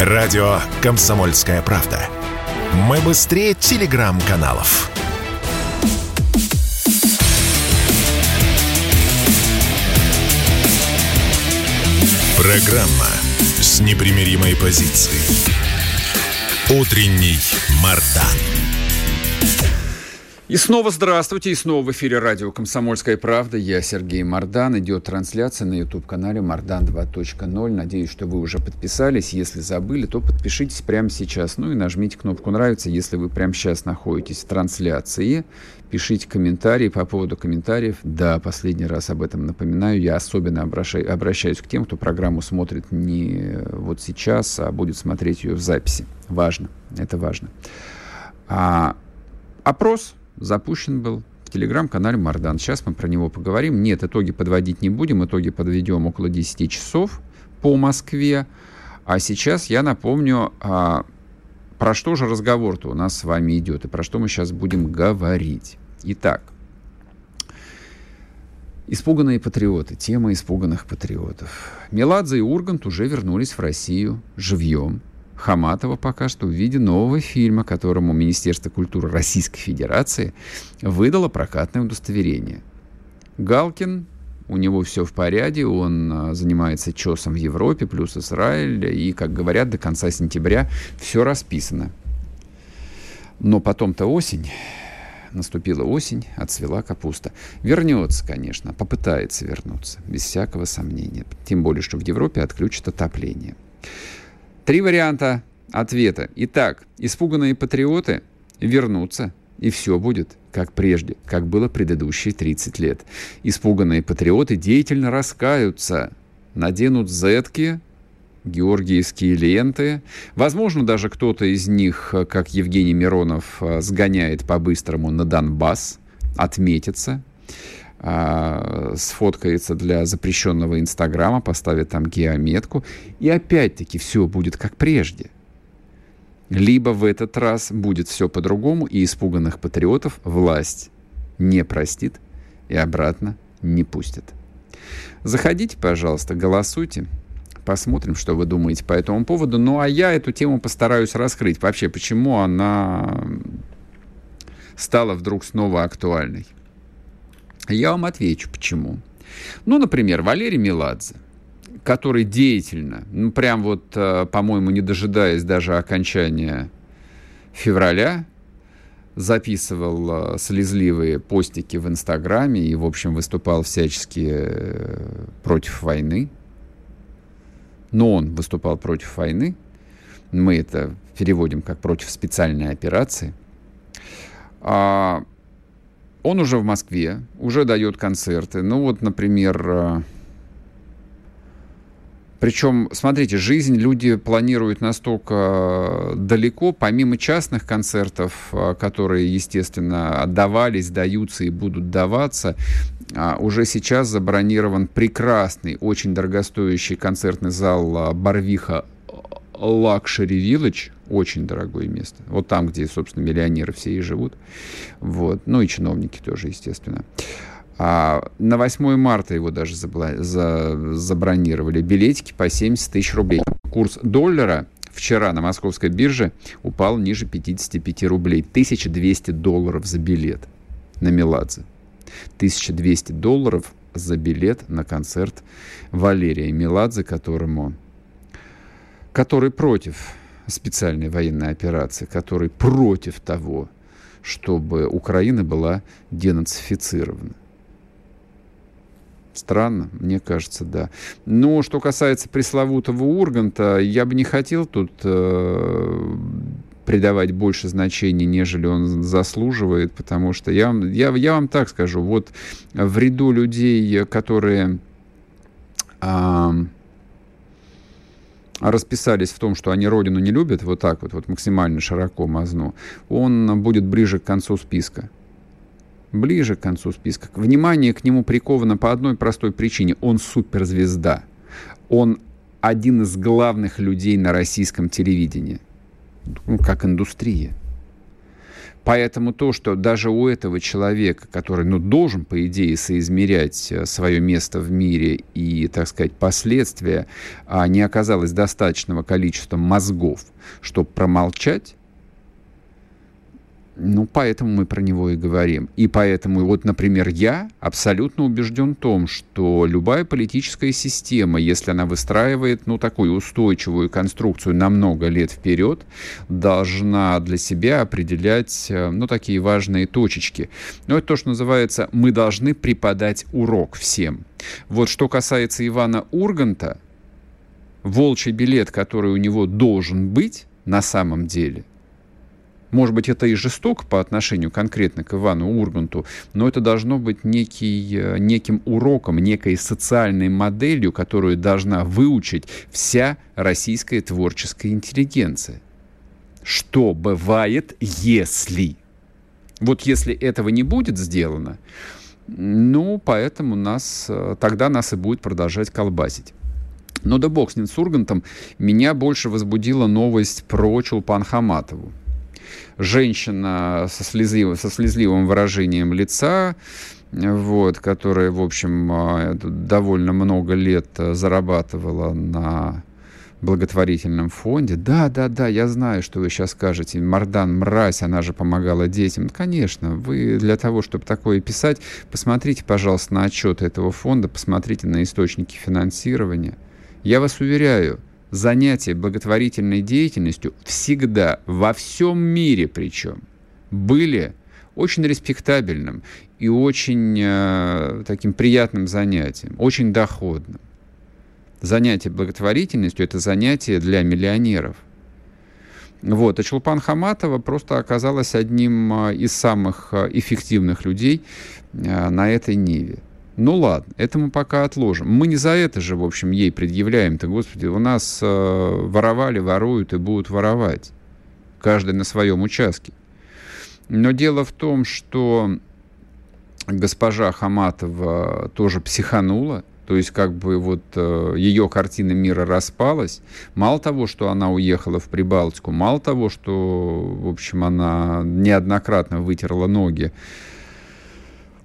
Радио «Комсомольская правда». Мы быстрее телеграм-каналов. Программа с непримиримой позицией. Утренний Мардан. И снова здравствуйте, и снова в эфире радио «Комсомольская правда». Я Сергей Мордан. Идет трансляция на YouTube-канале «Мордан 2.0». Надеюсь, что вы уже подписались. Если забыли, то подпишитесь прямо сейчас. Ну и нажмите кнопку «Нравится», если вы прямо сейчас находитесь в трансляции. Пишите комментарии по поводу комментариев. Да, последний раз об этом напоминаю. Я особенно обращаю, обращаюсь к тем, кто программу смотрит не вот сейчас, а будет смотреть ее в записи. Важно. Это важно. А, опрос запущен был в телеграм-канале Мардан. Сейчас мы про него поговорим. Нет, итоги подводить не будем. Итоги подведем около 10 часов по Москве. А сейчас я напомню, а, про что же разговор-то у нас с вами идет и про что мы сейчас будем говорить. Итак, Испуганные патриоты. Тема испуганных патриотов. Меладзе и Ургант уже вернулись в Россию живьем. Хаматова пока что в виде нового фильма, которому Министерство культуры Российской Федерации выдало прокатное удостоверение. Галкин, у него все в порядке, он а, занимается чесом в Европе, плюс Израиль, и, как говорят, до конца сентября все расписано. Но потом-то осень, наступила осень, отцвела капуста. Вернется, конечно, попытается вернуться, без всякого сомнения. Тем более, что в Европе отключат отопление. Три варианта ответа. Итак, испуганные патриоты вернутся, и все будет как прежде, как было предыдущие 30 лет. Испуганные патриоты деятельно раскаются, наденут зетки, георгиевские ленты. Возможно, даже кто-то из них, как Евгений Миронов, сгоняет по-быстрому на Донбасс, отметится а, сфоткается для запрещенного Инстаграма, поставит там геометку, и опять-таки все будет как прежде. Либо в этот раз будет все по-другому, и испуганных патриотов власть не простит и обратно не пустит. Заходите, пожалуйста, голосуйте. Посмотрим, что вы думаете по этому поводу. Ну, а я эту тему постараюсь раскрыть. Вообще, почему она стала вдруг снова актуальной. Я вам отвечу, почему. Ну, например, Валерий Меладзе, который деятельно, ну, прям вот, э, по-моему, не дожидаясь даже окончания февраля, записывал э, слезливые постики в Инстаграме и, в общем, выступал всячески э, против войны. Но он выступал против войны. Мы это переводим как против специальной операции. А он уже в Москве, уже дает концерты. Ну вот, например, э, причем, смотрите, жизнь люди планируют настолько далеко, помимо частных концертов, э, которые, естественно, отдавались, даются и будут даваться, а, уже сейчас забронирован прекрасный, очень дорогостоящий концертный зал э, Барвиха Luxury Village, очень дорогое место. Вот там, где, собственно, миллионеры все и живут. Вот. Ну и чиновники тоже, естественно. А на 8 марта его даже забла- за- забронировали. Билетики по 70 тысяч рублей. Курс доллара вчера на московской бирже упал ниже 55 рублей. 1200 долларов за билет на Меладзе. 1200 долларов за билет на концерт Валерия Меладзе, которому который против специальной военной операции, который против того, чтобы Украина была денацифицирована. Странно, мне кажется, да. Но что касается пресловутого Урганта, я бы не хотел тут э, придавать больше значения, нежели он заслуживает, потому что я, я, я вам так скажу, вот в ряду людей, которые... Э, расписались в том, что они родину не любят, вот так вот, вот максимально широко мазну, он будет ближе к концу списка. Ближе к концу списка. Внимание к нему приковано по одной простой причине. Он суперзвезда. Он один из главных людей на российском телевидении. Ну, как индустрия. Поэтому то, что даже у этого человека, который ну, должен, по идее, соизмерять э, свое место в мире и, так сказать, последствия, а не оказалось достаточного количества мозгов, чтобы промолчать, ну, поэтому мы про него и говорим. И поэтому, вот, например, я абсолютно убежден в том, что любая политическая система, если она выстраивает, ну, такую устойчивую конструкцию на много лет вперед, должна для себя определять, э, ну, такие важные точечки. Ну, это то, что называется «мы должны преподать урок всем». Вот что касается Ивана Урганта, волчий билет, который у него должен быть на самом деле – может быть, это и жестоко по отношению конкретно к Ивану Урганту, но это должно быть некий, э, неким уроком, некой социальной моделью, которую должна выучить вся российская творческая интеллигенция. Что бывает, если? Вот если этого не будет сделано, ну, поэтому нас, э, тогда нас и будет продолжать колбасить. Но да бог с ним, с Ургантом, меня больше возбудила новость про Чулпан Хаматову женщина со, слезливым, со слезливым выражением лица, вот, которая, в общем, а, довольно много лет зарабатывала на благотворительном фонде. Да, да, да, я знаю, что вы сейчас скажете. Мардан, мразь, она же помогала детям. Конечно, вы для того, чтобы такое писать, посмотрите, пожалуйста, на отчеты этого фонда, посмотрите на источники финансирования. Я вас уверяю, занятие благотворительной деятельностью всегда, во всем мире причем, были очень респектабельным и очень э, таким приятным занятием, очень доходным. Занятие благотворительностью – это занятие для миллионеров. Вот. А Чулпан Хаматова просто оказалась одним э, из самых э, эффективных людей э, на этой ниве. Ну ладно, это мы пока отложим. Мы не за это же, в общем, ей предъявляем-то, господи. У нас э, воровали, воруют и будут воровать. Каждый на своем участке. Но дело в том, что госпожа Хаматова тоже психанула. То есть как бы вот э, ее картина мира распалась. Мало того, что она уехала в Прибалтику, мало того, что, в общем, она неоднократно вытерла ноги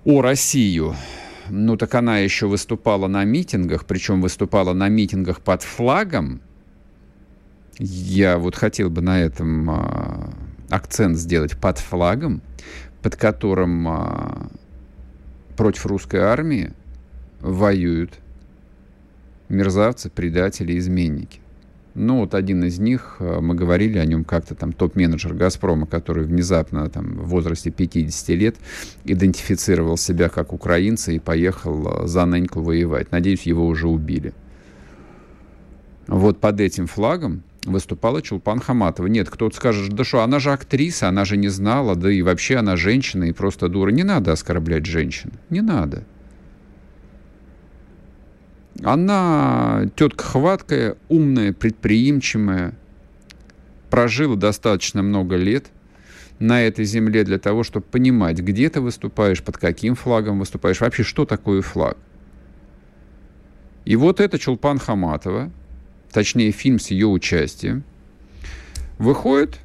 о Россию, ну так она еще выступала на митингах, причем выступала на митингах под флагом. Я вот хотел бы на этом а, акцент сделать под флагом, под которым а, против русской армии воюют мерзавцы, предатели, изменники. Ну, вот один из них, э, мы говорили о нем как-то, там, топ-менеджер «Газпрома», который внезапно, там, в возрасте 50 лет идентифицировал себя как украинца и поехал э, за Неньку воевать. Надеюсь, его уже убили. Вот под этим флагом выступала Чулпан Хаматова. Нет, кто-то скажет, да что, она же актриса, она же не знала, да и вообще она женщина и просто дура. Не надо оскорблять женщин, не надо. Она тетка хваткая, умная, предприимчивая, прожила достаточно много лет на этой земле для того, чтобы понимать, где ты выступаешь, под каким флагом выступаешь, вообще что такое флаг. И вот это Чулпан Хаматова, точнее фильм с ее участием, выходит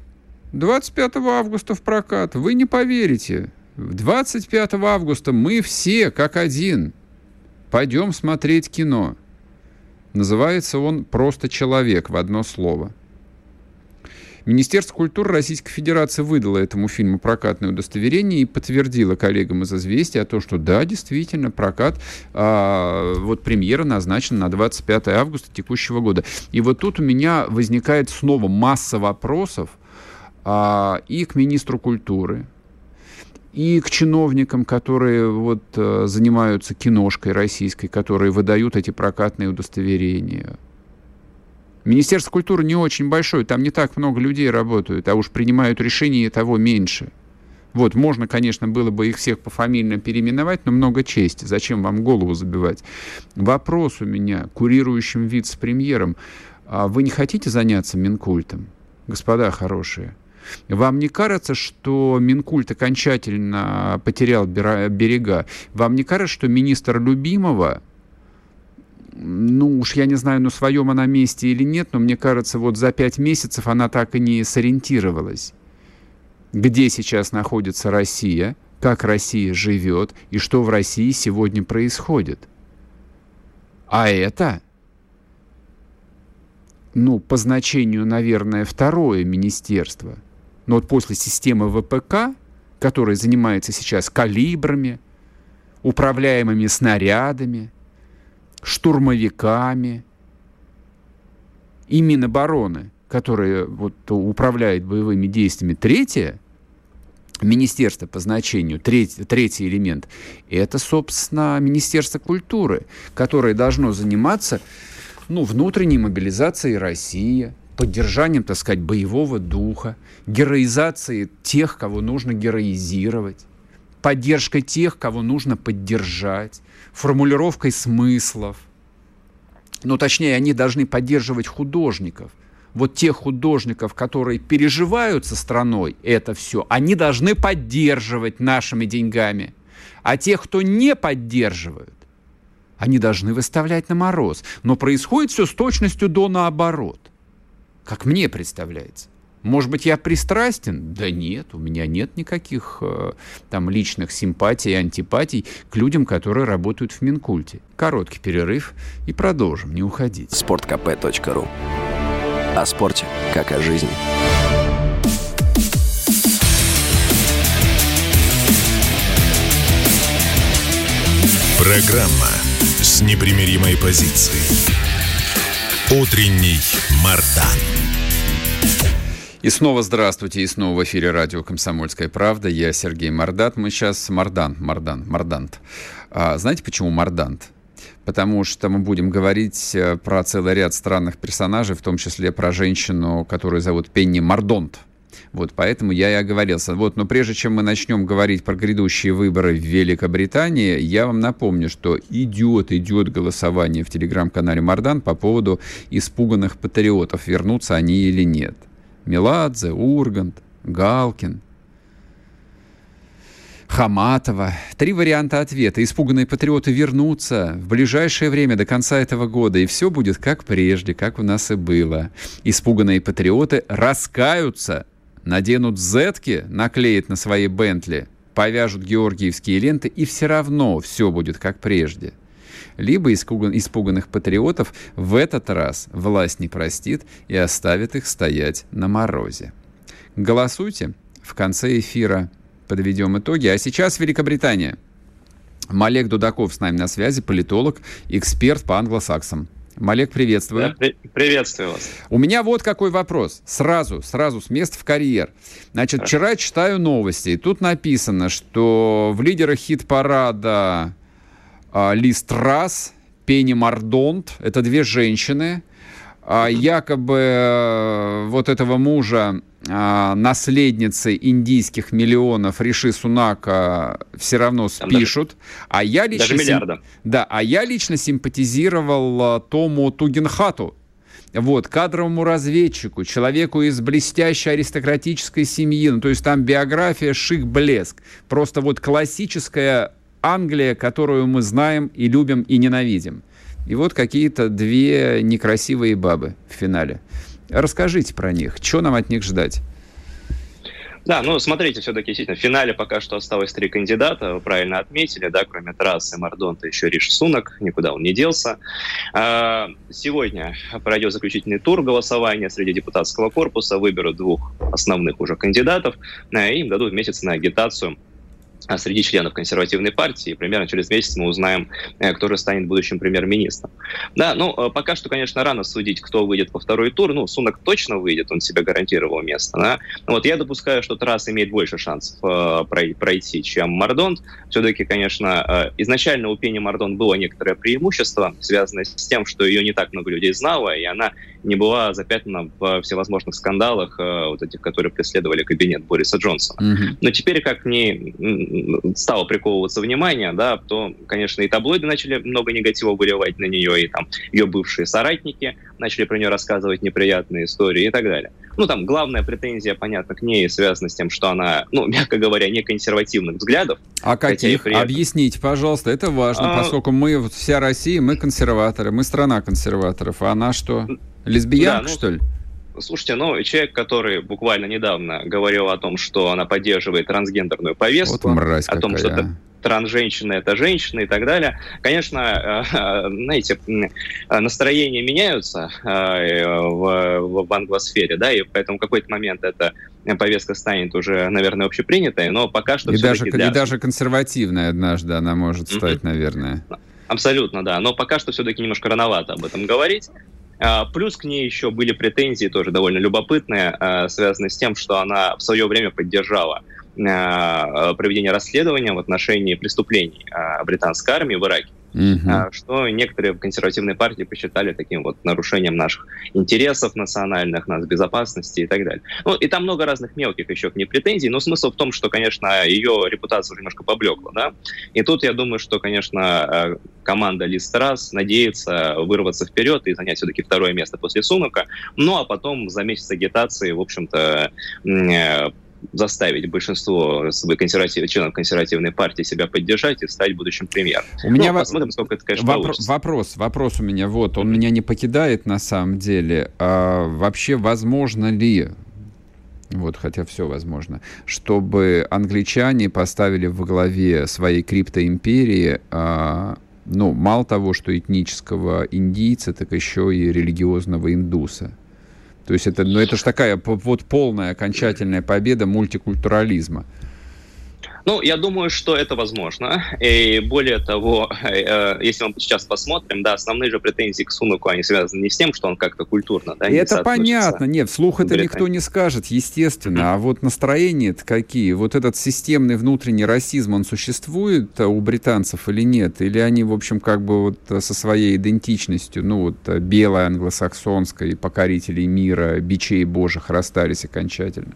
25 августа в прокат. Вы не поверите, 25 августа мы все как один – Пойдем смотреть кино. Называется он «Просто человек» в одно слово. Министерство культуры Российской Федерации выдало этому фильму прокатное удостоверение и подтвердило коллегам из «Известия» том, что да, действительно, прокат, а, вот премьера назначена на 25 августа текущего года. И вот тут у меня возникает снова масса вопросов а, и к министру культуры, и к чиновникам, которые вот э, занимаются киношкой российской, которые выдают эти прокатные удостоверения. Министерство культуры не очень большое, там не так много людей работают, а уж принимают решения и того меньше. Вот, можно, конечно, было бы их всех пофамильно переименовать, но много чести. Зачем вам голову забивать? Вопрос у меня курирующим вице-премьером. А вы не хотите заняться Минкультом? Господа хорошие. Вам не кажется, что Минкульт окончательно потерял берега? Вам не кажется, что министр Любимого, ну уж я не знаю, на своем она месте или нет, но мне кажется, вот за пять месяцев она так и не сориентировалась. где сейчас находится Россия, как Россия живет и что в России сегодня происходит. А это, ну, по значению, наверное, второе министерство. Но вот после системы ВПК, которая занимается сейчас калибрами, управляемыми снарядами, штурмовиками, и Минобороны, которая вот управляет боевыми действиями, третье министерство по значению, третий, третий элемент, это, собственно, Министерство культуры, которое должно заниматься ну, внутренней мобилизацией России, поддержанием, так сказать, боевого духа, героизацией тех, кого нужно героизировать, поддержкой тех, кого нужно поддержать, формулировкой смыслов. Ну, точнее, они должны поддерживать художников. Вот тех художников, которые переживают со страной это все, они должны поддерживать нашими деньгами. А тех, кто не поддерживают, они должны выставлять на мороз. Но происходит все с точностью до наоборот. Как мне представляется. Может быть, я пристрастен? Да нет, у меня нет никаких э, там личных симпатий и антипатий к людям, которые работают в Минкульте. Короткий перерыв и продолжим, не уходить. sportkp.ru О спорте, как о жизни. Программа с непримиримой позицией. Утренний Мардан. И снова здравствуйте, и снова в эфире радио «Комсомольская правда». Я Сергей Мордат. Мы сейчас Мардан, Мардан, Мардант. А, знаете, почему Мардант? Потому что мы будем говорить э, про целый ряд странных персонажей, в том числе про женщину, которую зовут Пенни Мардонт. Вот, поэтому я и оговорился. Вот, но прежде чем мы начнем говорить про грядущие выборы в Великобритании, я вам напомню, что идет, идет голосование в телеграм-канале Мардан по поводу испуганных патриотов, вернутся они или нет. Меладзе, Ургант, Галкин, Хаматова. Три варианта ответа. Испуганные патриоты вернутся в ближайшее время до конца этого года, и все будет как прежде, как у нас и было. Испуганные патриоты раскаются, наденут зетки, наклеят на свои Бентли, повяжут георгиевские ленты, и все равно все будет как прежде либо испуганных патриотов в этот раз власть не простит и оставит их стоять на морозе. Голосуйте. В конце эфира подведем итоги. А сейчас Великобритания. Малек Дудаков с нами на связи, политолог, эксперт по англосаксам. Малек, приветствую. Да, при- приветствую вас. У меня вот какой вопрос. Сразу, сразу с места в карьер. Значит, вчера читаю новости, и тут написано, что в лидерах хит-парада а, Лиз Трасс, Пенни Мардонт. Это две женщины. А, якобы э, вот этого мужа а, наследницы индийских миллионов Риши Сунака все равно спишут. Даже, а я лично даже миллиарда. Сим... Да, а я лично симпатизировал Тому Тугенхату. Вот, кадровому разведчику, человеку из блестящей аристократической семьи. Ну, то есть там биография шик-блеск. Просто вот классическая Англия, которую мы знаем и любим и ненавидим. И вот какие-то две некрасивые бабы в финале. Расскажите про них. Что нам от них ждать? Да, ну смотрите, все-таки действительно в финале пока что осталось три кандидата, вы правильно отметили, да, кроме трассы Мардонта еще Риш Сунок, никуда он не делся. А, сегодня пройдет заключительный тур голосования среди депутатского корпуса, выберут двух основных уже кандидатов, и им дадут месяц на агитацию среди членов консервативной партии. Примерно через месяц мы узнаем, э, кто же станет будущим премьер-министром. Да, ну, э, пока что, конечно, рано судить, кто выйдет во второй тур. Ну, Сунок точно выйдет, он себе гарантировал место. Да? Вот я допускаю, что Трасс имеет больше шансов э, пройти, чем Мардон. Все-таки, конечно, э, изначально у Пени Мардон было некоторое преимущество, связанное с тем, что ее не так много людей знало, и она не была запятнана в всевозможных скандалах, э, вот этих, которые преследовали кабинет Бориса Джонсона. Mm-hmm. Но теперь, как мне стало приковываться внимание, да, то, конечно, и таблоиды начали много негатива выливать на нее, и там ее бывшие соратники начали про нее рассказывать неприятные истории и так далее. Ну, там, главная претензия, понятно, к ней связана с тем, что она, ну, мягко говоря, не консервативных взглядов. А каких? Этом... Объясните, пожалуйста, это важно, а... поскольку мы, вот вся Россия, мы консерваторы, мы страна консерваторов, а она что, лесбиянка, да, ну... что ли? слушайте, ну, человек, который буквально недавно говорил о том, что она поддерживает трансгендерную повестку, вот мразь о том, какая. что транс-женщина это женщина и так далее. Конечно, знаете, настроения меняются в, в англосфере, да, и поэтому в какой-то момент эта повестка станет уже, наверное, общепринятой, но пока что и даже, для... и даже консервативная однажды она может стать, mm-hmm. наверное. Абсолютно, да. Но пока что все-таки немножко рановато об этом говорить. А, плюс к ней еще были претензии, тоже довольно любопытные, а, связанные с тем, что она в свое время поддержала а, проведение расследования в отношении преступлений британской армии в Ираке угу. что некоторые в консервативной партии посчитали таким вот нарушением наших интересов национальных, нас безопасности и так далее. Ну, и там много разных мелких еще к ней претензий, но смысл в том, что, конечно, ее репутация уже немножко поблекла, да, и тут я думаю, что, конечно, э, команда Лист Раз надеется вырваться вперед и занять все-таки второе место после Сумака, ну, а потом за месяц агитации, в общем-то, э, заставить большинство консерватив, членов консервативной партии себя поддержать и стать будущим премьером. У меня ну, посмотрим, сколько это, конечно, вопро- Вопрос, вопрос у меня вот, он меня не покидает на самом деле. А, вообще, возможно ли, вот, хотя все возможно, чтобы англичане поставили в главе своей криптоимперии а, ну, мало того, что этнического индийца, так еще и религиозного индуса. То есть это, ну, это же такая вот полная окончательная победа мультикультурализма. Ну, я думаю, что это возможно. И более того, э, если мы сейчас посмотрим, да, основные же претензии к Сунуку, они связаны не с тем, что он как-то культурно, да, И это понятно. Нет, вслух это никто не скажет, естественно. Mm-hmm. А вот настроения-то какие? Вот этот системный внутренний расизм, он существует у британцев или нет? Или они, в общем, как бы вот со своей идентичностью, ну, вот белой, англосаксонской, покорителей мира, бичей божьих расстались окончательно?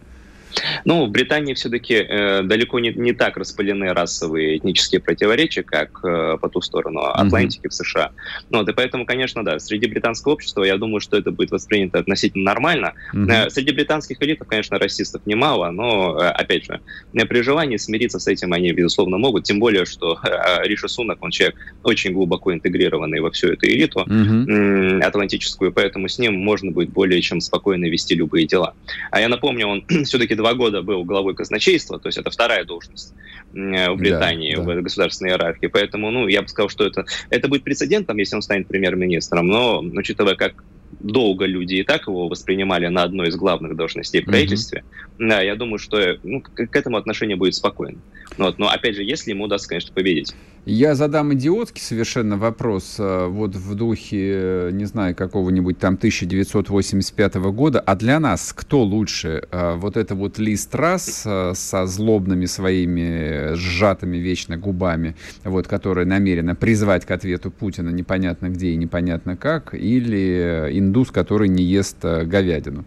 Ну, в Британии все-таки э, далеко не, не так распылены расовые этнические противоречия, как э, по ту сторону Атлантики mm-hmm. в США. Ну, вот, и поэтому, конечно, да, среди британского общества я думаю, что это будет воспринято относительно нормально. Mm-hmm. Э, среди британских элитов, конечно, расистов немало, но, э, опять же, при желании смириться с этим они, безусловно, могут, тем более, что э, Риша Сунак, он человек очень глубоко интегрированный во всю эту элиту mm-hmm. э, атлантическую, поэтому с ним можно будет более чем спокойно вести любые дела. А я напомню, он все-таки два года был главой казначейства, то есть это вторая должность в Британии да, да. в государственной иерархии. Поэтому, ну, я бы сказал, что это, это будет прецедентом, если он станет премьер-министром, но учитывая, как долго люди и так его воспринимали на одной из главных должностей в правительстве, mm-hmm. да, я думаю, что ну, к, к этому отношение будет спокойно. Вот, но опять же, если ему удастся, конечно, победить. Я задам идиотский совершенно вопрос, э, вот в духе, не знаю, какого-нибудь там 1985 года, а для нас кто лучше? Э, вот это вот лист раз э, со злобными своими сжатыми вечно губами, вот, которая намерена призвать к ответу Путина непонятно где и непонятно как, или индус, который не ест говядину?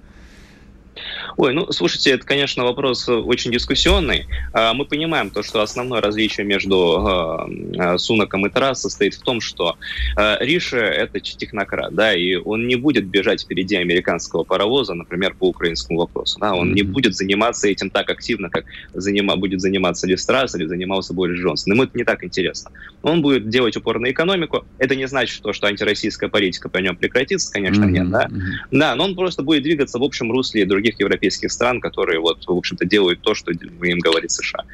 Ой, ну, слушайте, это, конечно, вопрос очень дискуссионный. А, мы понимаем то, что основное различие между а, а, Сунаком и Тарас состоит в том, что Риша — это технократ, да, и он не будет бежать впереди американского паровоза, например, по украинскому вопросу, да, он не будет заниматься этим так активно, как занима, будет заниматься Ли Страс или занимался Борис Джонсон. Ему это не так интересно. Он будет делать упор на экономику. Это не значит, что, что антироссийская политика по нем прекратится, конечно, mm-hmm. нет, да. Да, но он просто будет двигаться в общем русле других европейских европейских стран, которые, вот, в общем-то, делают то, что им говорит США.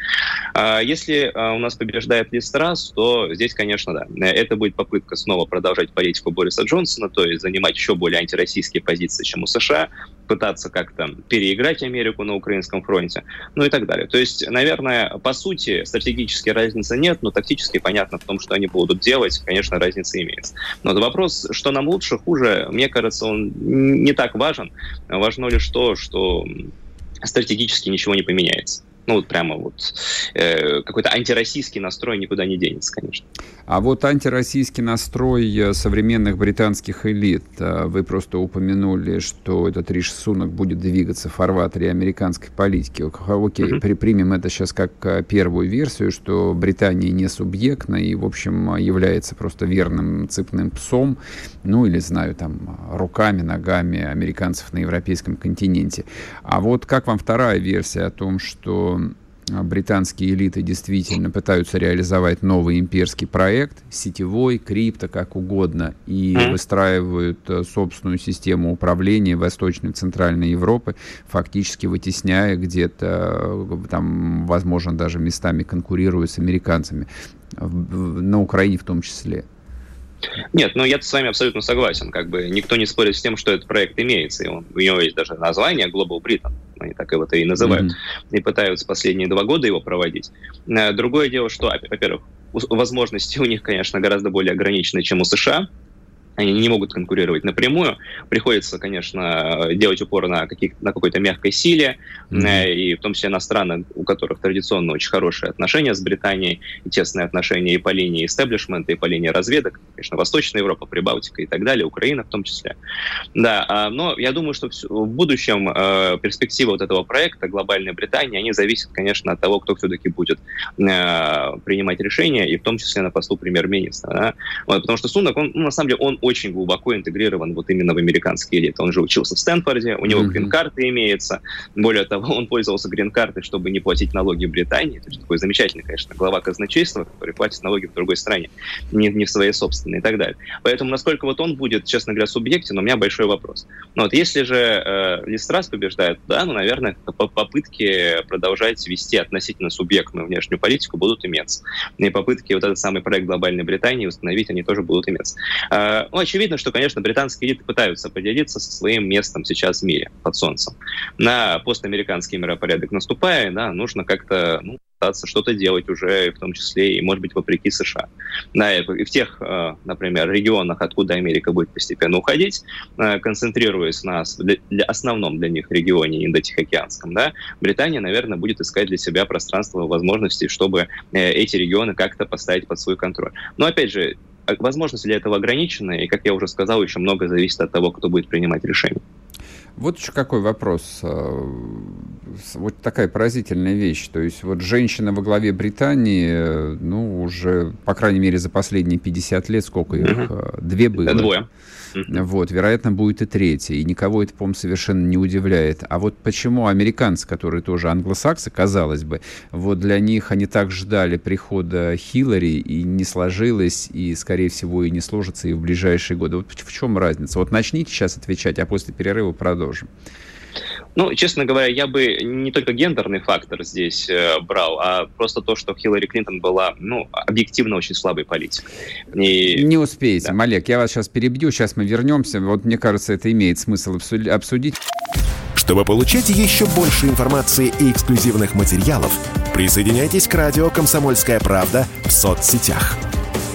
А если а, у нас побеждает Листрас, то здесь, конечно, да, это будет попытка снова продолжать политику Бориса Джонсона, то есть занимать еще более антироссийские позиции, чем у США, пытаться как-то переиграть Америку на украинском фронте, ну и так далее. То есть, наверное, по сути, стратегически разницы нет, но тактически понятно в том, что они будут делать, конечно, разница имеется. Но вопрос, что нам лучше, хуже, мне кажется, он не так важен. Важно лишь то, что стратегически ничего не поменяется. Ну, вот прямо вот э, какой-то антироссийский настрой никуда не денется, конечно. А вот антироссийский настрой э, современных британских элит, э, вы просто упомянули, что этот Риш Сунок будет двигаться в фарватере американской политики. Окей, mm-hmm. примем это сейчас как э, первую версию, что Британия не субъектна и, в общем, является просто верным цепным псом, ну или, знаю, там, руками, ногами американцев на европейском континенте. А вот как вам вторая версия о том, что британские элиты действительно пытаются реализовать новый имперский проект, сетевой, крипто, как угодно, и выстраивают э, собственную систему управления Восточной и Центральной Европы, фактически вытесняя где-то, э, там, возможно, даже местами конкурируя с американцами, на Украине в том числе. Нет, ну я с вами абсолютно согласен. Как бы никто не спорит с тем, что этот проект имеется. И он, у него есть даже название Global Britain. Они так его-то и называют. Mm-hmm. И пытаются последние два года его проводить. Э, другое дело, что, во-первых, возможности у них, конечно, гораздо более ограничены, чем у США они не могут конкурировать напрямую. Приходится, конечно, делать упор на, каких, на какой-то мягкой силе, mm-hmm. и в том числе на страны, у которых традиционно очень хорошие отношения с Британией, и тесные отношения и по линии истеблишмента, и по линии разведок, конечно, Восточная Европа, Прибалтика и так далее, Украина в том числе. Да, а, но я думаю, что в будущем э, перспектива вот этого проекта глобальной Британии, они зависят, конечно, от того, кто все-таки будет э, принимать решения, и в том числе на посту премьер-министра. Да? Вот, потому что Сунак, он, ну, на самом деле, он очень глубоко интегрирован вот именно в американские элиты. Он же учился в Стэнфорде, у него mm-hmm. грин-карта имеется. Более того, он пользовался грин-картой, чтобы не платить налоги в Британии. Это же такой замечательный, конечно, глава казначейства, который платит налоги в другой стране, не, не в своей собственной и так далее. Поэтому насколько вот он будет, честно говоря, субъектен, у меня большой вопрос. Но вот если же э, Листрас побеждает, да, ну, наверное, попытки продолжать вести относительно субъектную внешнюю политику будут иметься. И попытки вот этот самый проект глобальной Британии установить, они тоже будут иметься. Э, ну, очевидно, что, конечно, британские элиты пытаются поделиться со своим местом сейчас в мире, под солнцем. На постамериканский миропорядок наступая, да, нужно как-то ну, пытаться что-то делать уже, в том числе и, может быть, вопреки США. Да, и в тех, э, например, регионах, откуда Америка будет постепенно уходить, э, концентрируясь на для, основном для них регионе Индо-Тихоокеанском, да, Британия, наверное, будет искать для себя пространство возможностей, чтобы э, эти регионы как-то поставить под свой контроль. Но, опять же, возможности для этого ограничены, и, как я уже сказал, еще много зависит от того, кто будет принимать решение. Вот еще какой вопрос. А, вот такая поразительная вещь. То есть вот женщина во главе Британии, ну, уже, по крайней мере, за последние 50 лет, сколько их? Угу. Две было. Двое. Вот, вероятно, будет и третья. И никого это, по-моему, совершенно не удивляет. А вот почему американцы, которые тоже англосаксы, казалось бы, вот для них они так ждали прихода Хиллари, и не сложилось, и, скорее всего, и не сложится и в ближайшие годы. Вот в чем разница? Вот начните сейчас отвечать, а после перерыва продолжим. Ну, честно говоря, я бы не только гендерный фактор здесь э, брал, а просто то, что Хиллари Клинтон была, ну, объективно очень слабой политикой. И... Не успеете, да. Малек, я вас сейчас перебью, сейчас мы вернемся. Вот мне кажется, это имеет смысл обсудить. Чтобы получать еще больше информации и эксклюзивных материалов, присоединяйтесь к радио «Комсомольская правда» в соцсетях –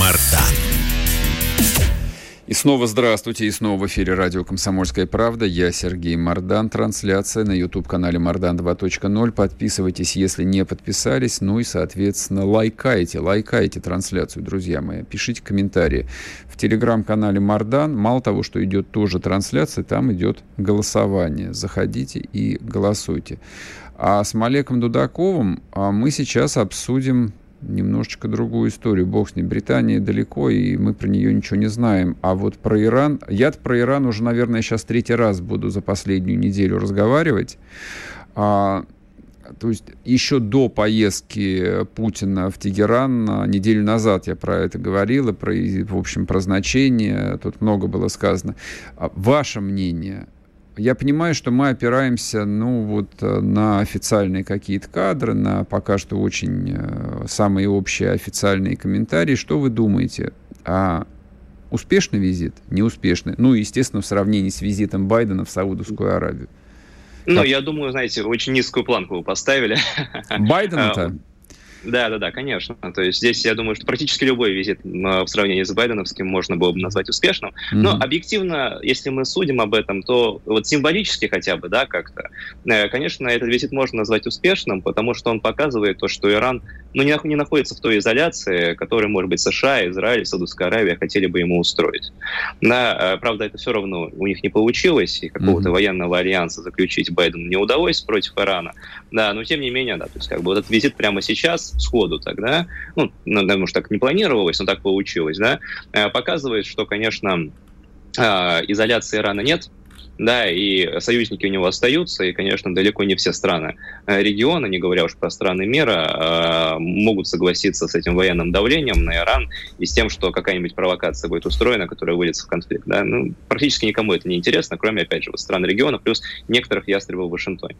Мардан. И снова здравствуйте, и снова в эфире радио «Комсомольская правда». Я Сергей Мардан. Трансляция на YouTube-канале Мардан 2.0. Подписывайтесь, если не подписались. Ну и, соответственно, лайкайте, лайкайте трансляцию, друзья мои. Пишите комментарии. В телеграм-канале Мардан, мало того, что идет тоже трансляция, там идет голосование. Заходите и голосуйте. А с Малеком Дудаковым а, мы сейчас обсудим немножечко другую историю. Бог с ней. Британия далеко, и мы про нее ничего не знаем. А вот про Иран... Я про Иран уже, наверное, сейчас третий раз буду за последнюю неделю разговаривать. А, то есть еще до поездки Путина в Тегеран, неделю назад я про это говорил, про, в общем, про значение, тут много было сказано. А ваше мнение – я понимаю, что мы опираемся, ну, вот э, на официальные какие-то кадры, на пока что очень э, самые общие официальные комментарии. Что вы думаете? А успешный визит? Неуспешный? Ну, естественно, в сравнении с визитом Байдена в Саудовскую Аравию. Ну, я думаю, знаете, очень низкую планку вы поставили. Байдена-то? Да, да, да, конечно. То есть здесь, я думаю, что практически любой визит в сравнении с Байденовским можно было бы назвать успешным. Mm-hmm. Но объективно, если мы судим об этом, то вот символически хотя бы, да, как-то, э, конечно, этот визит можно назвать успешным, потому что он показывает то, что Иран ну, не, не находится в той изоляции, которую, может быть, США, Израиль, Саудовская Аравия хотели бы ему устроить. Да, э, правда, это все равно у них не получилось, и какого-то mm-hmm. военного альянса заключить Байдену не удалось против Ирана. Да, но тем не менее, да, то есть как бы вот этот визит прямо сейчас, сходу тогда, ну, потому что так не планировалось, но так получилось, да, э, показывает, что, конечно, э, изоляции Ирана нет, да, и союзники у него остаются, и, конечно, далеко не все страны э, региона, не говоря уж про страны мира, э, могут согласиться с этим военным давлением на Иран и с тем, что какая-нибудь провокация будет устроена, которая выльется в конфликт. Да? Ну, практически никому это не интересно, кроме, опять же, стран региона, плюс некоторых ястребов в Вашингтоне.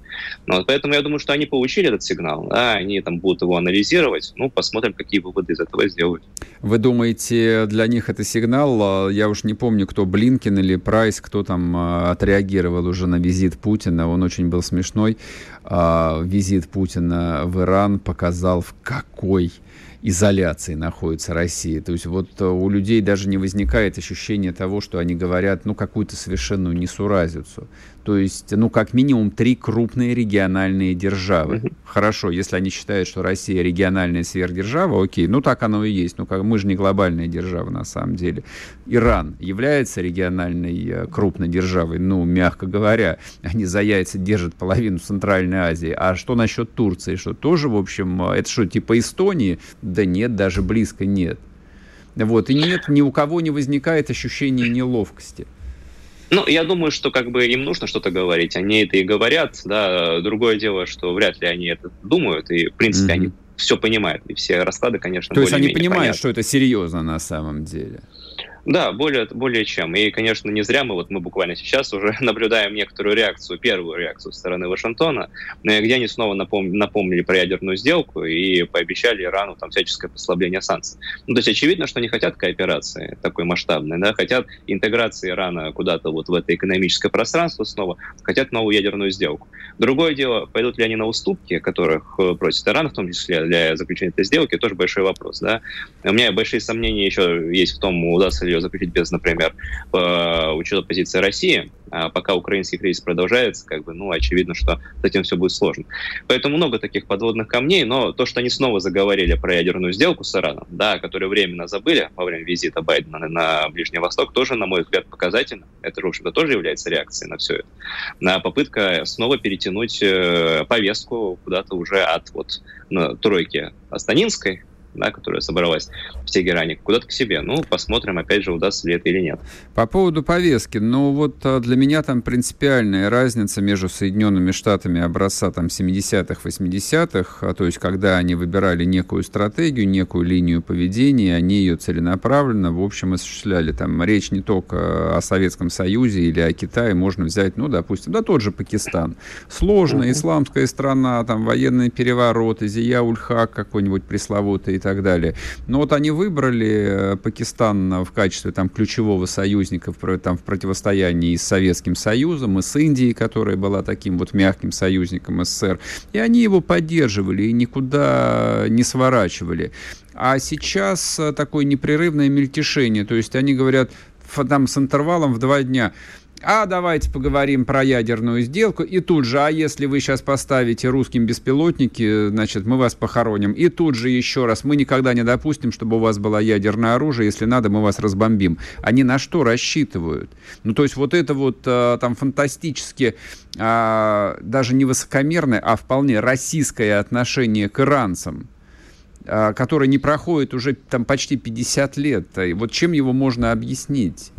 Ну, вот, поэтому я думаю, что они получили этот сигнал, да, они там будут его анализировать, ну, посмотрим, какие выводы из этого сделают. Вы думаете, для них это сигнал? Я уж не помню, кто Блинкин или Прайс, кто там э, отреагировал уже на визит Путина. Он очень был смешной. А, визит Путина в Иран показал, в какой изоляции находится Россия. То есть вот э, у людей даже не возникает ощущения того, что они говорят, ну, какую-то совершенную несуразицу. То есть, ну, как минимум три крупные региональные державы. Mm-hmm. Хорошо, если они считают, что Россия региональная сверхдержава, окей, ну, так оно и есть. Ну, как, мы же не глобальная держава на самом деле. Иран является региональной э, крупной державой, ну, мягко говоря. Они за яйца держат половину Центральной Азии. А что насчет Турции? Что тоже, в общем, э, это что, типа Эстонии? Да нет, даже близко нет. Вот, и нет, ни у кого не возникает ощущения неловкости. Ну, я думаю, что как бы им нужно что-то говорить. Они это и говорят, да. Другое дело, что вряд ли они это думают, и, в принципе, mm-hmm. они все понимают, и все расклады, конечно, То есть они понимают, понятны. что это серьезно на самом деле? Да, более, более чем. И, конечно, не зря мы, вот мы буквально сейчас уже наблюдаем некоторую реакцию, первую реакцию со стороны Вашингтона, э, где они снова напом- напомнили про ядерную сделку и пообещали Ирану там всяческое послабление санкций. Ну, то есть очевидно, что они хотят кооперации такой масштабной, да, хотят интеграции Ирана куда-то вот в это экономическое пространство снова, хотят новую ядерную сделку. Другое дело, пойдут ли они на уступки, которых э, просит Иран, в том числе для заключения этой сделки, тоже большой вопрос. Да. У меня большие сомнения еще есть в том, удастся ли ее заключить без, например, учета позиции России, а пока украинский кризис продолжается, как бы, ну, очевидно, что с этим все будет сложно. Поэтому много таких подводных камней, но то, что они снова заговорили про ядерную сделку с Ираном, да, которую временно забыли во время визита Байдена на Ближний Восток, тоже, на мой взгляд, показательно. Это, в общем-то, тоже является реакцией на все это. На попытка снова перетянуть э, повестку куда-то уже от вот на тройки Астанинской, да, которая собралась в Тегеране, куда-то к себе. Ну, посмотрим, опять же, удастся ли это или нет. По поводу повестки. Ну, вот а, для меня там принципиальная разница между Соединенными Штатами образца там 70-х, 80-х, а, то есть когда они выбирали некую стратегию, некую линию поведения, они ее целенаправленно, в общем, осуществляли. Там речь не только о Советском Союзе или о Китае, можно взять, ну, допустим, да тот же Пакистан. Сложная исламская страна, там военный переворот, Зия-Ульхак какой-нибудь пресловутый и так далее. Но вот они выбрали э, Пакистан в качестве там, ключевого союзника в, там, в противостоянии с Советским Союзом, и с Индией, которая была таким вот мягким союзником СССР. И они его поддерживали и никуда не сворачивали. А сейчас э, такое непрерывное мельтешение. То есть они говорят, там с интервалом в два дня а давайте поговорим про ядерную сделку, и тут же, а если вы сейчас поставите русским беспилотники, значит, мы вас похороним. И тут же еще раз, мы никогда не допустим, чтобы у вас было ядерное оружие, если надо, мы вас разбомбим. Они на что рассчитывают? Ну, то есть вот это вот а, там фантастически, а, даже не высокомерное, а вполне российское отношение к иранцам, а, которое не проходит уже там почти 50 лет. И вот чем его можно объяснить?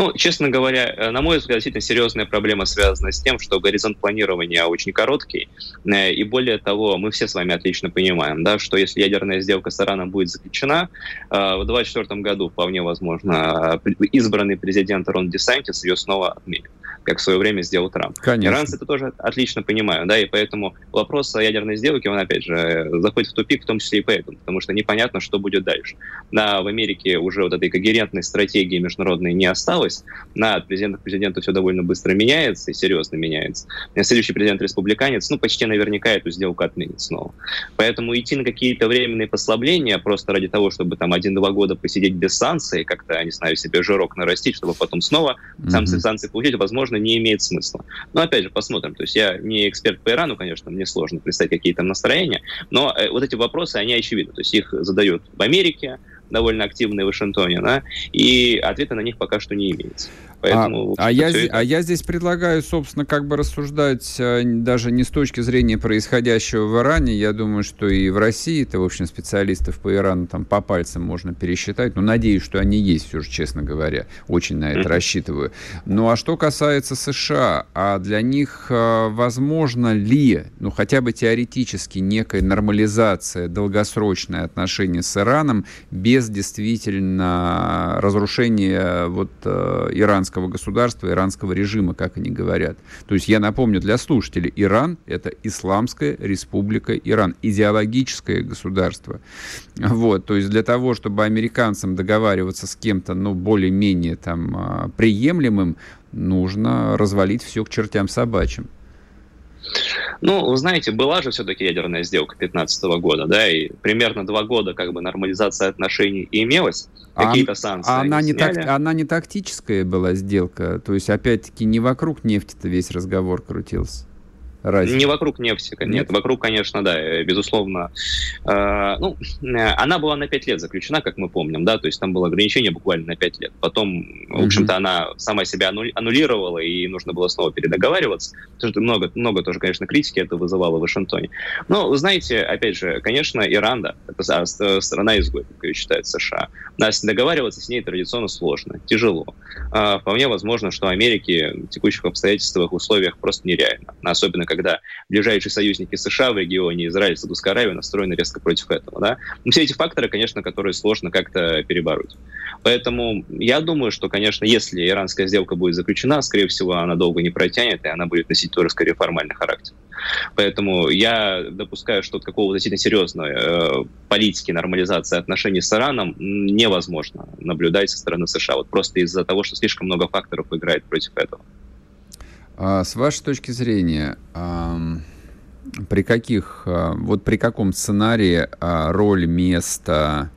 Ну, честно говоря, э, на мой взгляд, действительно серьезная проблема связана с тем, что горизонт планирования очень короткий, э, и более того, мы все с вами отлично понимаем, да, что если ядерная сделка с Ираном будет заключена, э, в 2024 году вполне возможно избранный президент Рон Десантис ее снова отменит. Как в свое время сделал Трамп. Конечно. Иранцы это тоже отлично понимают, да, и поэтому вопрос о ядерной сделке, он, опять же, заходит в тупик, в том числе и поэтому, потому что непонятно, что будет дальше. Да, в Америке уже вот этой когерентной стратегии международной не осталось, на от президента к президенту все довольно быстро меняется и серьезно меняется. Следующий президент республиканец, ну, почти наверняка эту сделку отменит снова. Поэтому идти на какие-то временные послабления просто ради того, чтобы там один-два года посидеть без санкций, как-то, не знаю, себе жирок нарастить, чтобы потом снова mm-hmm. санкции, санкции получить, возможно, не имеет смысла. Но опять же, посмотрим. То есть я не эксперт по Ирану, конечно, мне сложно представить какие там настроения, но э, вот эти вопросы, они очевидны. То есть их задают в Америке, довольно активные в Вашингтоне, да, и ответа на них пока что не имеется. Поэтому, а, а, я, это... а я здесь предлагаю, собственно, как бы рассуждать э, даже не с точки зрения происходящего в Иране. Я думаю, что и в России, это, в общем, специалистов по Ирану там по пальцам можно пересчитать. Но надеюсь, что они есть, все же, честно говоря. Очень на это mm-hmm. рассчитываю. Ну, а что касается США, а для них э, возможно ли, ну, хотя бы теоретически, некая нормализация, долгосрочное отношение с Ираном без действительно разрушения вот э, иранского иранского государства, иранского режима, как они говорят. То есть я напомню для слушателей, Иран — это Исламская республика Иран, идеологическое государство. Вот, то есть для того, чтобы американцам договариваться с кем-то, ну, более-менее там а, приемлемым, нужно развалить все к чертям собачьим. Ну, вы знаете, была же все-таки ядерная сделка 2015 года, да, и примерно два года как бы нормализация отношений имелась, какие-то санкции. А она не, так, она не тактическая была сделка, то есть опять-таки не вокруг нефти-то весь разговор крутился. Разве? Не вокруг нефти, нет, нет, вокруг, конечно, да, э, безусловно. Э, ну, э, она была на 5 лет заключена, как мы помним, да, то есть там было ограничение буквально на 5 лет. Потом, в общем-то, она сама себя аннулировала, и нужно было снова передоговариваться. Потому что много, много тоже, конечно, критики это вызывало в Вашингтоне. Но, знаете, опять же, конечно, Иран, да, это страна-изгой, как ее считают США. Нас договариваться с ней традиционно сложно, тяжело. Э, вполне возможно, что Америке в текущих обстоятельствах, условиях просто нереально. Особенно когда ближайшие союзники США в регионе, Израиль, Саудовская Аравия, настроены резко против этого. Да? Но все эти факторы, конечно, которые сложно как-то перебороть. Поэтому я думаю, что, конечно, если иранская сделка будет заключена, скорее всего, она долго не протянет, и она будет носить тоже, скорее, формальный характер. Поэтому я допускаю, что какого-то действительно серьезной э, политики нормализации отношений с Ираном невозможно наблюдать со стороны США. Вот просто из-за того, что слишком много факторов играет против этого. А с вашей точки зрения, при каких, а, вот при каком сценарии а, роль места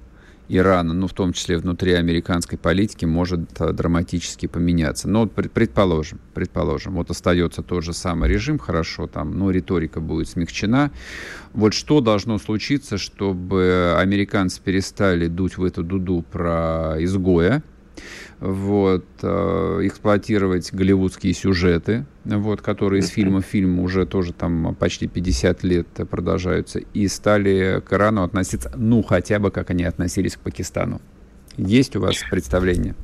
Ирана, ну, в том числе внутри американской политики, может драматически поменяться. Ну, вот предположим, предположим, вот остается тот же самый режим, хорошо, там, но риторика будет смягчена. Вот что должно случиться, чтобы американцы перестали дуть в эту дуду про изгоя, вот, э, эксплуатировать голливудские сюжеты, вот, которые из фильма в фильм уже тоже там почти 50 лет продолжаются, и стали к Ирану относиться, ну, хотя бы как они относились к Пакистану. Есть у вас представление?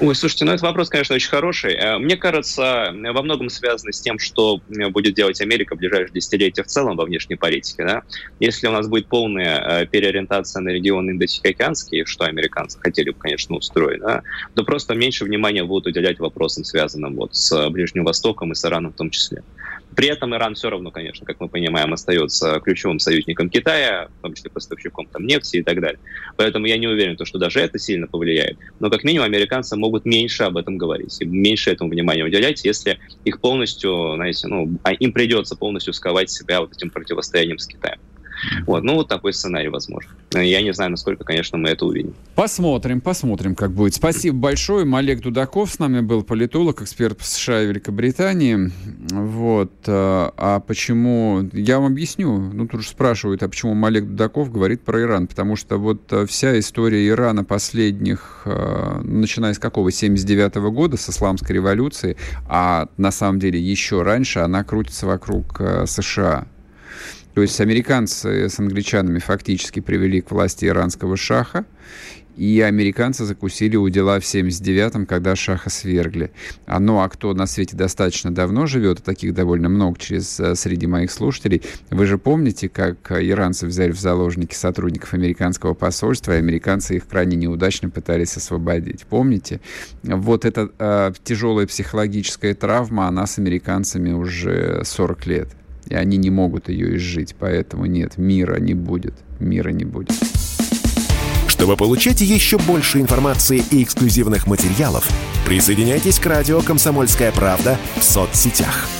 Ой, слушайте, ну этот вопрос, конечно, очень хороший. Э, мне кажется, во многом связано с тем, что э, будет делать Америка в ближайшие десятилетия в целом во внешней политике. Да? Если у нас будет полная э, переориентация на регион Индо-Тихоокеанский, что американцы хотели бы, конечно, устроить, да, то просто меньше внимания будут уделять вопросам, связанным вот с Ближним Востоком и с Ираном в том числе. При этом Иран все равно, конечно, как мы понимаем, остается ключевым союзником Китая, в том числе поставщиком там, нефти и так далее. Поэтому я не уверен, что даже это сильно повлияет. Но как минимум американцы могут меньше об этом говорить и меньше этому внимания уделять, если их полностью, знаете, ну, а им придется полностью сковать себя вот этим противостоянием с Китаем. Вот, ну, вот такой сценарий возможен. Я не знаю, насколько, конечно, мы это увидим. Посмотрим, посмотрим, как будет. Спасибо большое. Олег Дудаков с нами был, политолог, эксперт по США и Великобритании. Вот. А, а почему... Я вам объясню. Ну, тут же спрашивают, а почему Олег Дудаков говорит про Иран? Потому что вот а, вся история Ирана последних, начиная с какого, 79 -го года, с исламской революции, а на самом деле еще раньше она крутится вокруг США. То есть американцы с англичанами фактически привели к власти иранского шаха. И американцы закусили у дела в 79-м, когда Шаха свергли. А, ну, а кто на свете достаточно давно живет, таких довольно много через, э, среди моих слушателей, вы же помните, как иранцы взяли в заложники сотрудников американского посольства, и американцы их крайне неудачно пытались освободить. Помните? Вот эта э, тяжелая психологическая травма, она с американцами уже 40 лет. И они не могут ее изжить. Поэтому нет, мира не будет. Мира не будет. Чтобы получать еще больше информации и эксклюзивных материалов, присоединяйтесь к радио «Комсомольская правда» в соцсетях.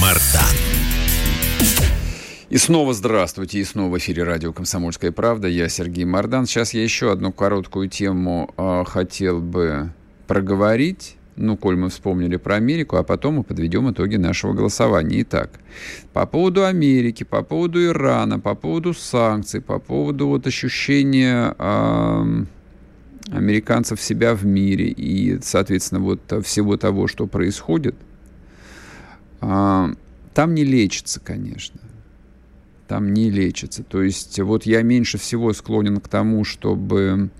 Мардан. И снова здравствуйте, и снова в эфире радио «Комсомольская правда». Я Сергей Мардан. Сейчас я еще одну короткую тему э, хотел бы проговорить. Ну, коль мы вспомнили про Америку, а потом мы подведем итоги нашего голосования. Итак, по поводу Америки, по поводу Ирана, по поводу санкций, по поводу вот ощущения... Э, американцев себя в мире и, соответственно, вот всего того, что происходит, там не лечится, конечно. Там не лечится. То есть вот я меньше всего склонен к тому, чтобы,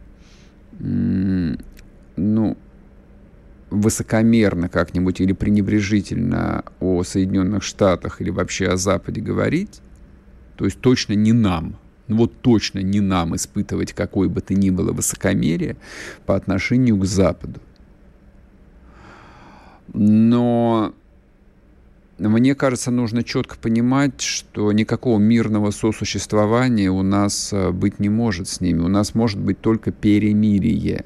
ну, высокомерно как-нибудь или пренебрежительно о Соединенных Штатах или вообще о Западе говорить. То есть точно не нам – ну вот точно не нам испытывать какое бы то ни было высокомерие по отношению к Западу. Но мне кажется, нужно четко понимать, что никакого мирного сосуществования у нас э, быть не может с ними. У нас может быть только перемирие.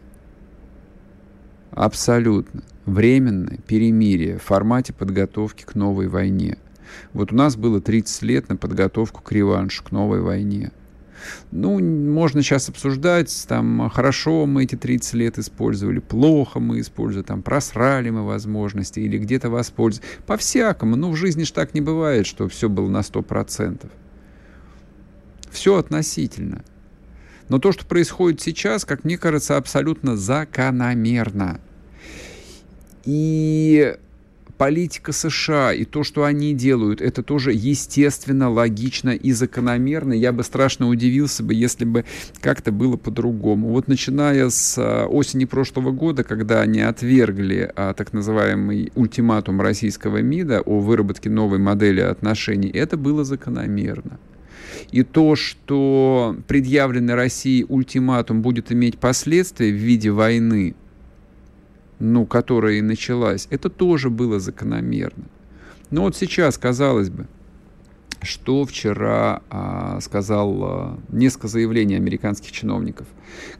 Абсолютно. Временное перемирие в формате подготовки к новой войне. Вот у нас было 30 лет на подготовку к реваншу, к новой войне. Ну, можно сейчас обсуждать, там, хорошо мы эти 30 лет использовали, плохо мы использовали, там, просрали мы возможности или где-то воспользовались. По-всякому. Но в жизни же так не бывает, что все было на 100%. Все относительно. Но то, что происходит сейчас, как мне кажется, абсолютно закономерно. И политика США и то, что они делают, это тоже естественно, логично и закономерно. Я бы страшно удивился бы, если бы как-то было по-другому. Вот начиная с а, осени прошлого года, когда они отвергли а, так называемый ультиматум российского МИДа о выработке новой модели отношений, это было закономерно. И то, что предъявленный России ультиматум будет иметь последствия в виде войны, ну, которая и началась, это тоже было закономерно. Но вот сейчас, казалось бы, что вчера а, сказал а, несколько заявлений американских чиновников.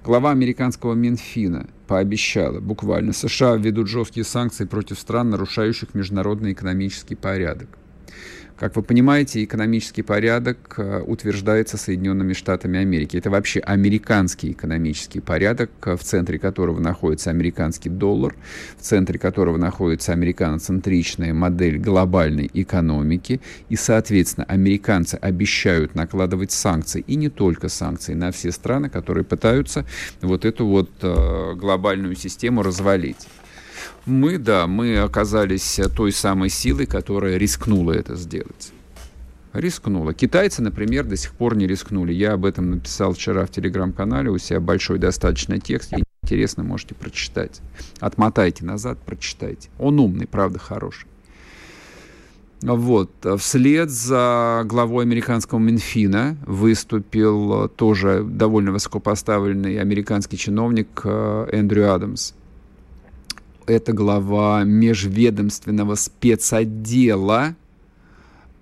Глава американского Минфина пообещала буквально, США введут жесткие санкции против стран, нарушающих международный экономический порядок. Как вы понимаете, экономический порядок э, утверждается Соединенными Штатами Америки. Это вообще американский экономический порядок, э, в центре которого находится американский доллар, в центре которого находится американоцентричная модель глобальной экономики. И, соответственно, американцы обещают накладывать санкции, и не только санкции, на все страны, которые пытаются вот эту вот э, глобальную систему развалить. Мы, да, мы оказались той самой силой, которая рискнула это сделать. Рискнула. Китайцы, например, до сих пор не рискнули. Я об этом написал вчера в телеграм-канале у себя большой достаточно текст. Интересно, можете прочитать. Отмотайте назад, прочитайте. Он умный, правда, хороший. Вот. Вслед за главой американского Минфина выступил тоже довольно высокопоставленный американский чиновник э, Эндрю Адамс это глава межведомственного спецотдела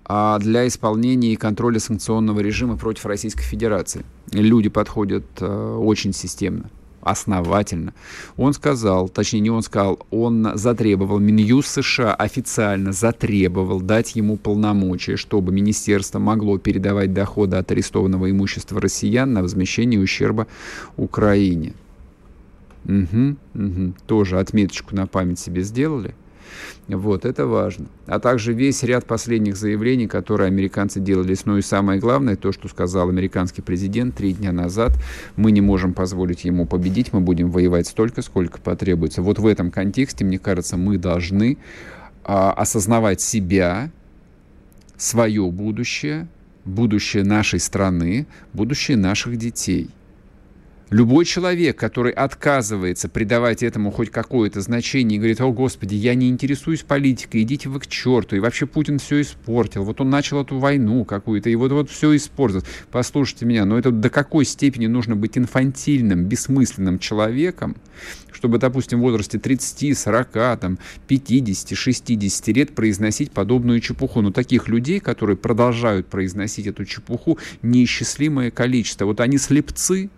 а, для исполнения и контроля санкционного режима против Российской Федерации. Люди подходят э, очень системно основательно. Он сказал, точнее не он сказал, он затребовал, Минюс США официально затребовал дать ему полномочия, чтобы министерство могло передавать доходы от арестованного имущества россиян на возмещение ущерба Украине. Угу, угу. Тоже отметочку на память себе сделали. Вот, это важно. А также весь ряд последних заявлений, которые американцы делали. Ну и самое главное, то, что сказал американский президент три дня назад, мы не можем позволить ему победить, мы будем воевать столько, сколько потребуется. Вот в этом контексте, мне кажется, мы должны а, осознавать себя, свое будущее, будущее нашей страны, будущее наших детей. Любой человек, который отказывается придавать этому хоть какое-то значение и говорит, о, Господи, я не интересуюсь политикой, идите вы к черту, и вообще Путин все испортил, вот он начал эту войну какую-то, и вот, вот все испортил. Послушайте меня, но это до какой степени нужно быть инфантильным, бессмысленным человеком, чтобы, допустим, в возрасте 30, 40, там, 50, 60 лет произносить подобную чепуху. Но таких людей, которые продолжают произносить эту чепуху, неисчислимое количество. Вот они слепцы,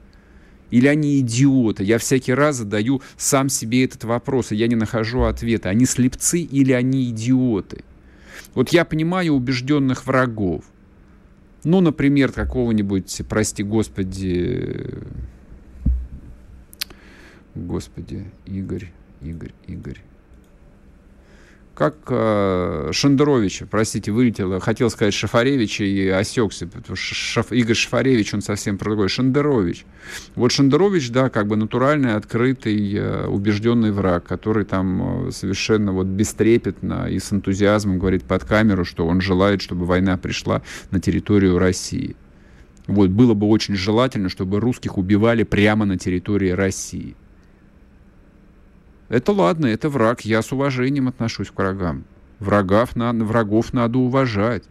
или они идиоты? Я всякий раз задаю сам себе этот вопрос, и я не нахожу ответа. Они слепцы или они идиоты? Вот я понимаю убежденных врагов. Ну, например, какого-нибудь, прости господи, господи, Игорь, Игорь, Игорь как э, Шендеровича, простите, вылетело, хотел сказать Шафаревича и осекся, потому что Шаф, Игорь Шафаревич, он совсем про другой, Шендерович. Вот Шендерович, да, как бы натуральный, открытый, э, убежденный враг, который там э, совершенно вот бестрепетно и с энтузиазмом говорит под камеру, что он желает, чтобы война пришла на территорию России. Вот, было бы очень желательно, чтобы русских убивали прямо на территории России. Это ладно, это враг. Я с уважением отношусь к врагам. Врагов надо, врагов надо уважать.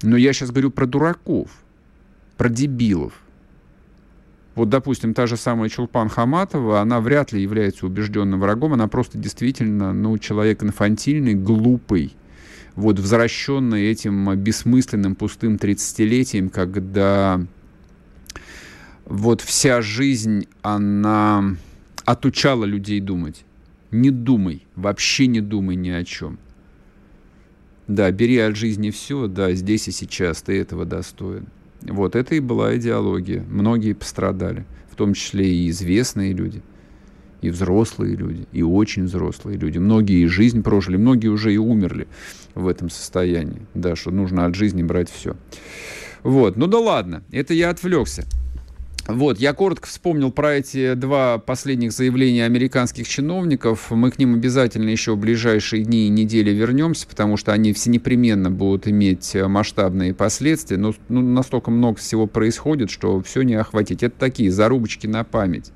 Но я сейчас говорю про дураков, про дебилов. Вот, допустим, та же самая Чулпан Хаматова, она вряд ли является убежденным врагом, она просто действительно, ну, человек инфантильный, глупый, вот, возвращенный этим бессмысленным пустым 30-летием, когда вот вся жизнь, она отучала людей думать. Не думай, вообще не думай ни о чем. Да, бери от жизни все, да, здесь и сейчас, ты этого достоин. Вот это и была идеология. Многие пострадали, в том числе и известные люди, и взрослые люди, и очень взрослые люди. Многие и жизнь прожили, многие уже и умерли в этом состоянии. Да, что нужно от жизни брать все. Вот, ну да ладно, это я отвлекся. Вот, я коротко вспомнил про эти два последних заявления американских чиновников. Мы к ним обязательно еще в ближайшие дни и недели вернемся, потому что они все непременно будут иметь масштабные последствия. Но ну, настолько много всего происходит, что все не охватить. Это такие зарубочки на память.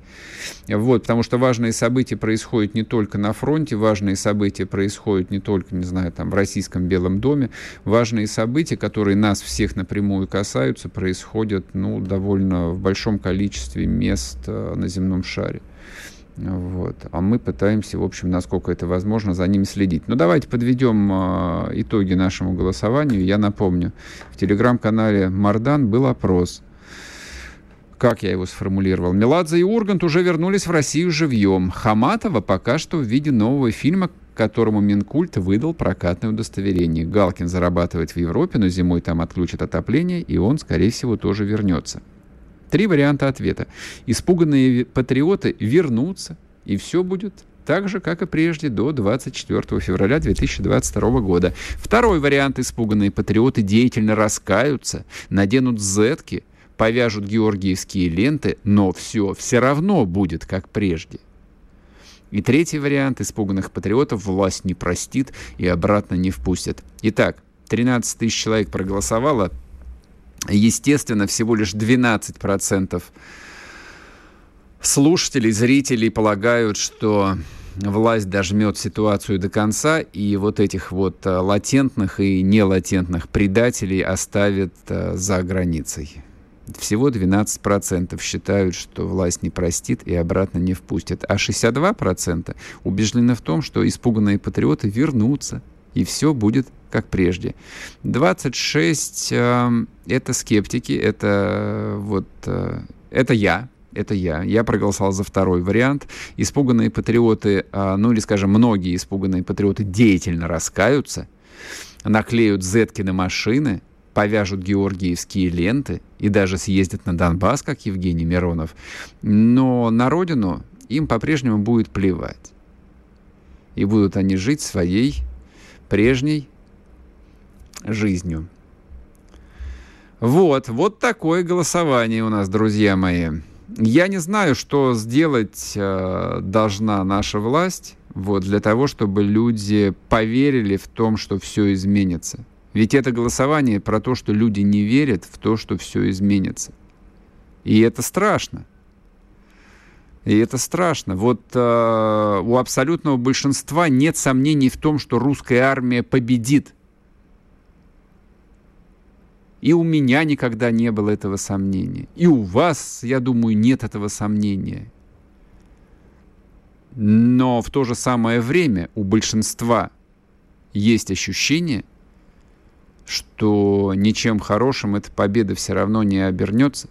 Вот, потому что важные события происходят не только на фронте, важные события происходят не только, не знаю, там, в российском Белом доме. Важные события, которые нас всех напрямую касаются, происходят, ну, довольно в большом количестве мест э, на земном шаре. Вот. А мы пытаемся, в общем, насколько это возможно, за ними следить. Но давайте подведем э, итоги нашему голосованию. Я напомню, в телеграм-канале Мардан был опрос. Как я его сформулировал? Меладзе и Ургант уже вернулись в Россию живьем. Хаматова пока что в виде нового фильма, которому Минкульт выдал прокатное удостоверение. Галкин зарабатывает в Европе, но зимой там отключат отопление, и он, скорее всего, тоже вернется. Три варианта ответа. Испуганные патриоты вернутся, и все будет так же, как и прежде, до 24 февраля 2022 года. Второй вариант. Испуганные патриоты деятельно раскаются, наденут зетки, повяжут георгиевские ленты, но все все равно будет, как прежде. И третий вариант. Испуганных патриотов власть не простит и обратно не впустят. Итак, 13 тысяч человек проголосовало, Естественно, всего лишь 12% слушателей, зрителей полагают, что власть дожмет ситуацию до конца, и вот этих вот латентных и нелатентных предателей оставит э, за границей. Всего 12% считают, что власть не простит и обратно не впустит, а 62% убеждены в том, что испуганные патриоты вернутся, и все будет как прежде. 26 э, это скептики, это вот э, это я, это я. Я проголосовал за второй вариант. Испуганные патриоты, э, ну или, скажем, многие испуганные патриоты деятельно раскаются, наклеют зетки на машины, повяжут георгиевские ленты и даже съездят на Донбасс, как Евгений Миронов. Но на родину им по-прежнему будет плевать. И будут они жить своей прежней жизнью. Вот, вот такое голосование у нас, друзья мои. Я не знаю, что сделать э, должна наша власть вот, для того, чтобы люди поверили в том, что все изменится. Ведь это голосование про то, что люди не верят в то, что все изменится. И это страшно. И это страшно. Вот э, у абсолютного большинства нет сомнений в том, что русская армия победит. И у меня никогда не было этого сомнения. И у вас, я думаю, нет этого сомнения. Но в то же самое время у большинства есть ощущение, что ничем хорошим эта победа все равно не обернется.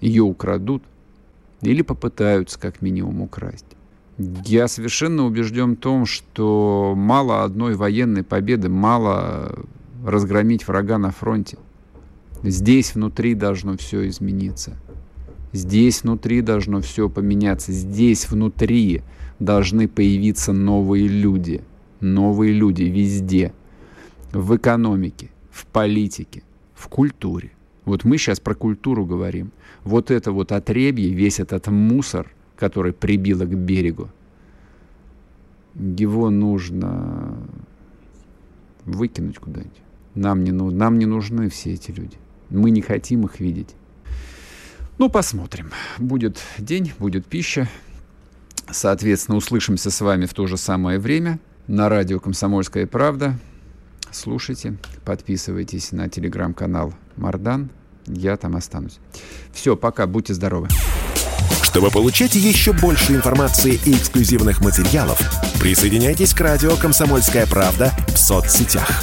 Ее украдут или попытаются как минимум украсть. Я совершенно убежден в том, что мало одной военной победы, мало разгромить врага на фронте. Здесь внутри должно все измениться. Здесь внутри должно все поменяться. Здесь внутри должны появиться новые люди. Новые люди везде. В экономике, в политике, в культуре. Вот мы сейчас про культуру говорим. Вот это вот отребье, весь этот мусор, который прибило к берегу, его нужно выкинуть куда-нибудь. Нам не, ну, нам не нужны все эти люди. Мы не хотим их видеть. Ну, посмотрим. Будет день, будет пища. Соответственно, услышимся с вами в то же самое время на радио «Комсомольская правда». Слушайте, подписывайтесь на телеграм-канал «Мардан». Я там останусь. Все, пока, будьте здоровы. Чтобы получать еще больше информации и эксклюзивных материалов, присоединяйтесь к радио «Комсомольская правда» в соцсетях